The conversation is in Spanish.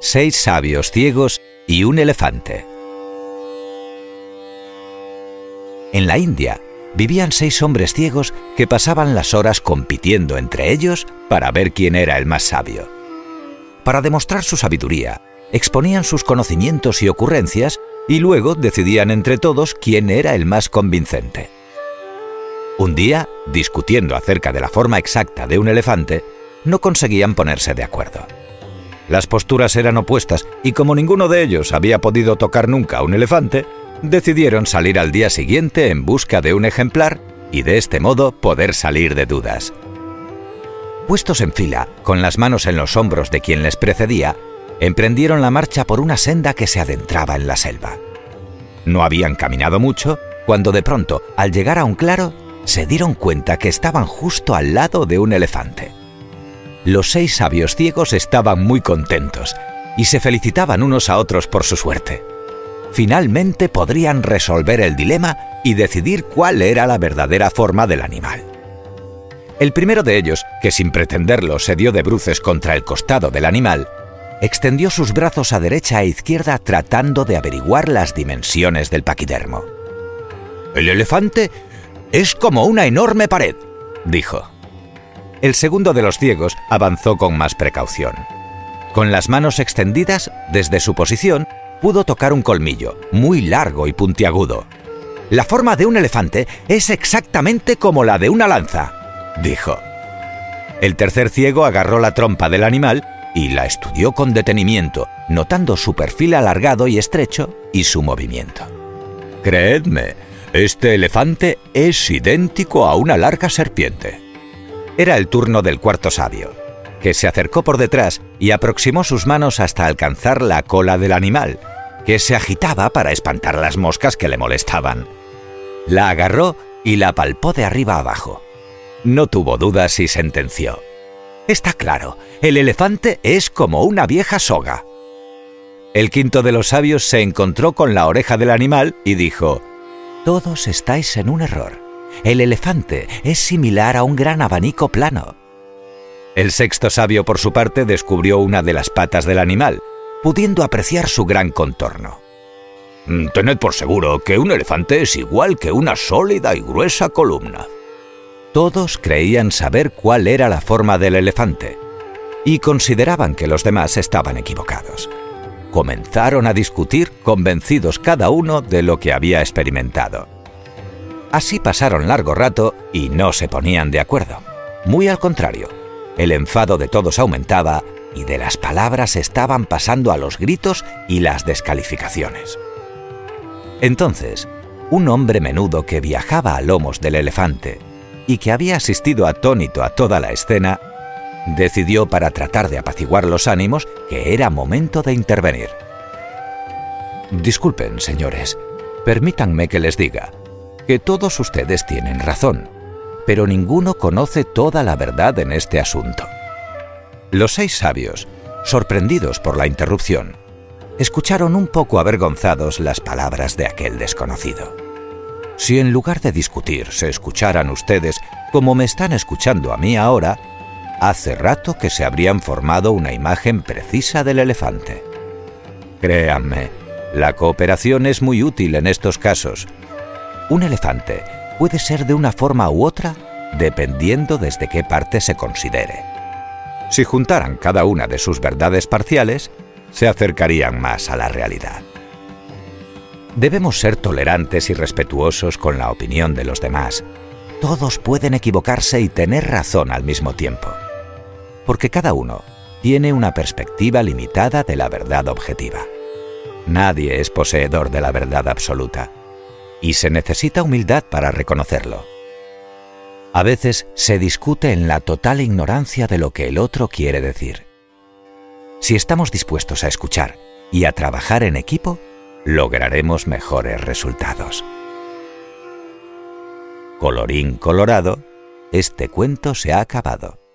seis sabios ciegos y un elefante. En la India vivían seis hombres ciegos que pasaban las horas compitiendo entre ellos para ver quién era el más sabio. Para demostrar su sabiduría, exponían sus conocimientos y ocurrencias y luego decidían entre todos quién era el más convincente. Un día, discutiendo acerca de la forma exacta de un elefante, no conseguían ponerse de acuerdo. Las posturas eran opuestas y como ninguno de ellos había podido tocar nunca un elefante, decidieron salir al día siguiente en busca de un ejemplar y de este modo poder salir de dudas. Puestos en fila, con las manos en los hombros de quien les precedía, emprendieron la marcha por una senda que se adentraba en la selva. No habían caminado mucho cuando de pronto, al llegar a un claro, se dieron cuenta que estaban justo al lado de un elefante los seis sabios ciegos estaban muy contentos y se felicitaban unos a otros por su suerte. Finalmente podrían resolver el dilema y decidir cuál era la verdadera forma del animal. El primero de ellos, que sin pretenderlo se dio de bruces contra el costado del animal, extendió sus brazos a derecha e izquierda tratando de averiguar las dimensiones del paquidermo. El elefante es como una enorme pared, dijo. El segundo de los ciegos avanzó con más precaución. Con las manos extendidas, desde su posición, pudo tocar un colmillo, muy largo y puntiagudo. La forma de un elefante es exactamente como la de una lanza, dijo. El tercer ciego agarró la trompa del animal y la estudió con detenimiento, notando su perfil alargado y estrecho y su movimiento. Creedme, este elefante es idéntico a una larga serpiente. Era el turno del cuarto sabio, que se acercó por detrás y aproximó sus manos hasta alcanzar la cola del animal, que se agitaba para espantar las moscas que le molestaban. La agarró y la palpó de arriba abajo. No tuvo dudas y sentenció. Está claro, el elefante es como una vieja soga. El quinto de los sabios se encontró con la oreja del animal y dijo, Todos estáis en un error el elefante es similar a un gran abanico plano. El sexto sabio, por su parte, descubrió una de las patas del animal, pudiendo apreciar su gran contorno. Mm, tened por seguro que un elefante es igual que una sólida y gruesa columna. Todos creían saber cuál era la forma del elefante y consideraban que los demás estaban equivocados. Comenzaron a discutir convencidos cada uno de lo que había experimentado. Así pasaron largo rato y no se ponían de acuerdo. Muy al contrario, el enfado de todos aumentaba y de las palabras estaban pasando a los gritos y las descalificaciones. Entonces, un hombre menudo que viajaba a lomos del elefante y que había asistido atónito a toda la escena, decidió para tratar de apaciguar los ánimos que era momento de intervenir. Disculpen, señores, permítanme que les diga, que todos ustedes tienen razón, pero ninguno conoce toda la verdad en este asunto. Los seis sabios, sorprendidos por la interrupción, escucharon un poco avergonzados las palabras de aquel desconocido. Si en lugar de discutir se escucharan ustedes como me están escuchando a mí ahora, hace rato que se habrían formado una imagen precisa del elefante. Créanme, la cooperación es muy útil en estos casos, un elefante puede ser de una forma u otra dependiendo desde qué parte se considere. Si juntaran cada una de sus verdades parciales, se acercarían más a la realidad. Debemos ser tolerantes y respetuosos con la opinión de los demás. Todos pueden equivocarse y tener razón al mismo tiempo, porque cada uno tiene una perspectiva limitada de la verdad objetiva. Nadie es poseedor de la verdad absoluta y se necesita humildad para reconocerlo. A veces se discute en la total ignorancia de lo que el otro quiere decir. Si estamos dispuestos a escuchar y a trabajar en equipo, lograremos mejores resultados. Colorín colorado, este cuento se ha acabado.